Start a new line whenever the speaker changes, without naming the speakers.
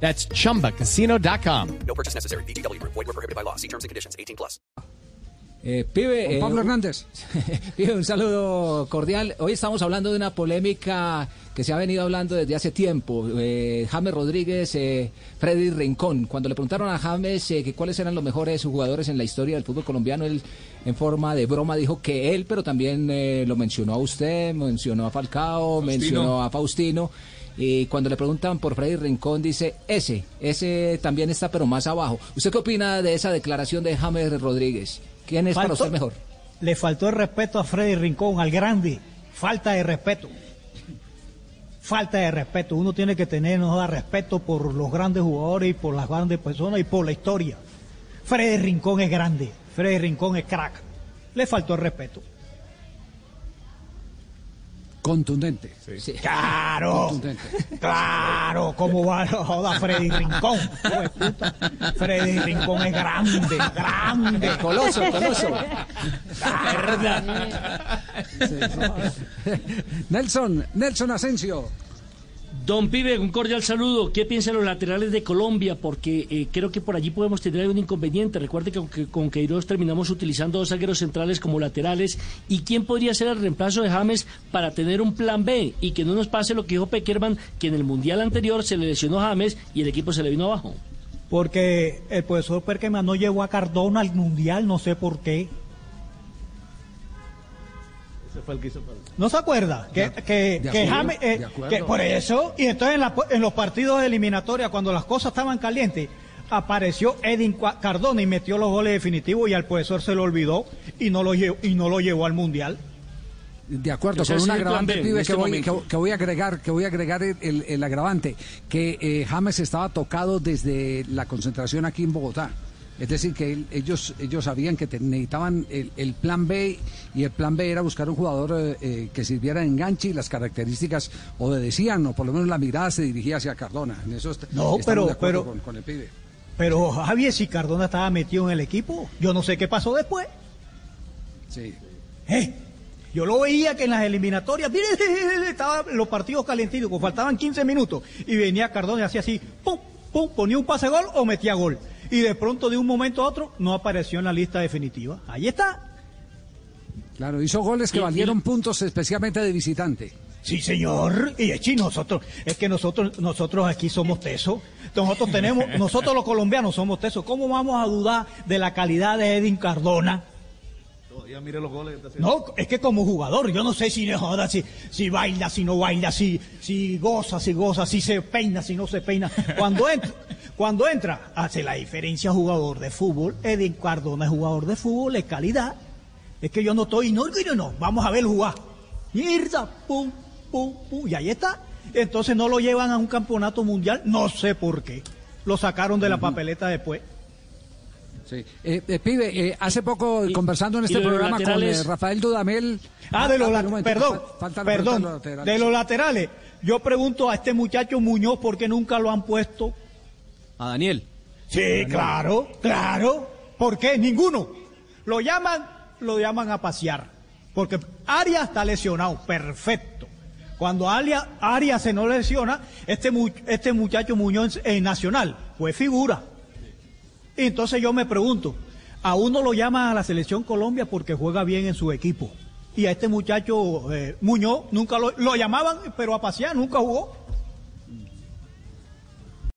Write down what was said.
That's chumbacasino.com.
No purchase necessary. BGW. Void were prohibited by law. See terms and conditions. 18 plus.
Eh, pibe, eh,
Pablo Hernández.
pibe, un saludo cordial. Hoy estamos hablando de una polémica que se ha venido hablando desde hace tiempo. Eh, James Rodríguez, eh, Freddy Rincón. Cuando le preguntaron a James eh, que cuáles eran los mejores jugadores en la historia del fútbol colombiano, él en forma de broma dijo que él, pero también eh, lo mencionó a usted, mencionó a Falcao, mencionó a Faustino. Y cuando le preguntan por Freddy Rincón, dice ese, ese también está, pero más abajo. ¿Usted qué opina de esa declaración de James Rodríguez? ¿Quién es para usted mejor?
Le faltó el respeto a Freddy Rincón, al grande. Falta de respeto. Falta de respeto. Uno tiene que tener, no da respeto por los grandes jugadores y por las grandes personas y por la historia. Freddy Rincón es grande. Freddy Rincón es crack. Le faltó el respeto.
Contundente.
Sí.
Claro,
Contundente.
claro, ¿cómo va a joda Freddy Rincón? Freddy Rincón es grande, grande.
Coloso, coloso.
Nelson, Nelson Asensio.
Don Pibe, un cordial saludo. ¿Qué piensan los laterales de Colombia? Porque eh, creo que por allí podemos tener un inconveniente. Recuerde que con, que con Queiroz terminamos utilizando dos zagueros centrales como laterales. ¿Y quién podría ser el reemplazo de James para tener un plan B? Y que no nos pase lo que dijo Peckerman, que en el Mundial anterior se le lesionó James y el equipo se le vino abajo.
Porque el profesor Perkeman no llevó a Cardona al Mundial, no sé por qué. ¿No se acuerda? Que, que,
de
que
acuerdo,
James, eh,
de
que por eso, y entonces en, la- en los partidos eliminatorios, cuando las cosas estaban calientes, apareció Edin Cua- Cardona y metió los goles definitivos y al profesor se lo olvidó y no lo llevó, y no lo llevó al Mundial.
De acuerdo, con un agravante,
B en
pibe,
este
que, voy,
momento.
que- que voy a agregar, que voy a agregar el agravante, que eh, James estaba tocado desde la concentración aquí en Bogotá. Es decir, que él- ellos, ellos sabían que te- necesitaban el, el plan B y el plan B era buscar un jugador eh, eh, que sirviera de enganche y las características obedecían, o por lo menos la mirada se dirigía hacia Cardona. En eso est-
No, pero-
de
pero-
con, con el pibe.
Pero Javier, si Cardona estaba metido en el equipo, yo no sé qué pasó después.
Sí.
Eh, Yo lo veía que en las eliminatorias, mire, estaban los partidos calentitos, faltaban 15 minutos, y venía Cardona y hacía así, pum, pum, ponía un pase gol o metía gol. Y de pronto, de un momento a otro, no apareció en la lista definitiva. Ahí está.
Claro, hizo goles que
Y- y-
valieron puntos especialmente de visitante.
Sí, señor. Y es nosotros, es que nosotros, nosotros aquí somos tesos. Nosotros tenemos, nosotros los colombianos somos tesos. ¿Cómo vamos a dudar de la calidad de Edin Cardona? No, es que como jugador, yo no sé si joda, si, si baila, si no baila, si, si goza, si goza, si se peina, si no se peina. Cuando entra, cuando entra, hace la diferencia jugador de fútbol. Edin Cardona es jugador de fútbol, es calidad. Es que yo no estoy, no, no, no, vamos a ver jugar. Mierda, pum, pum, pum, y ahí está. Entonces no lo llevan a un campeonato mundial, no sé por qué. Lo sacaron de la papeleta después.
Sí. Eh, eh, pibe, eh, hace poco
Y-
conversando en este programa con
laterales-
eh, Rafael Dudamel.
Ah, de los
un
la-
momento,
perdón,
fa- falta la
perdón,
pregunta de los laterales.
de los laterales. Yo pregunto a este muchacho Muñoz por qué nunca lo han puesto.
A Daniel.
Sí, claro, claro. ¿Por qué? Ninguno. Lo llaman, lo llaman a pasear. Porque Arias está lesionado, perfecto. Cuando Arias, Arias se no lesiona, este, este muchacho Muñoz en Nacional fue figura. Y entonces yo me pregunto, a uno lo llaman a la selección Colombia porque juega bien en su equipo. Y a este muchacho eh, Muñoz nunca lo, lo llamaban, pero a pasear nunca jugó.